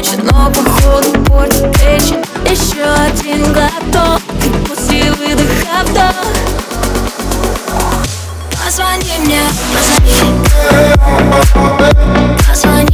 встречи Но походу портит речи Еще один глоток И после выдоха вдох Позвони мне, позвони Позвони.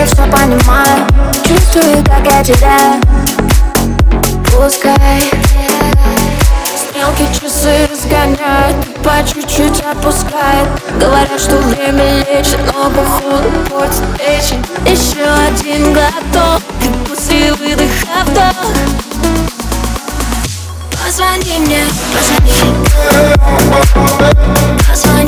я все понимаю. Чувствую, как я тебя Пускай Стрелки часы разгоняют По чуть-чуть опускают Говорят, что время лечит Но походу портит печень. Еще один глоток И после выдоха вдох. Позвони мне, позвони. Позвони.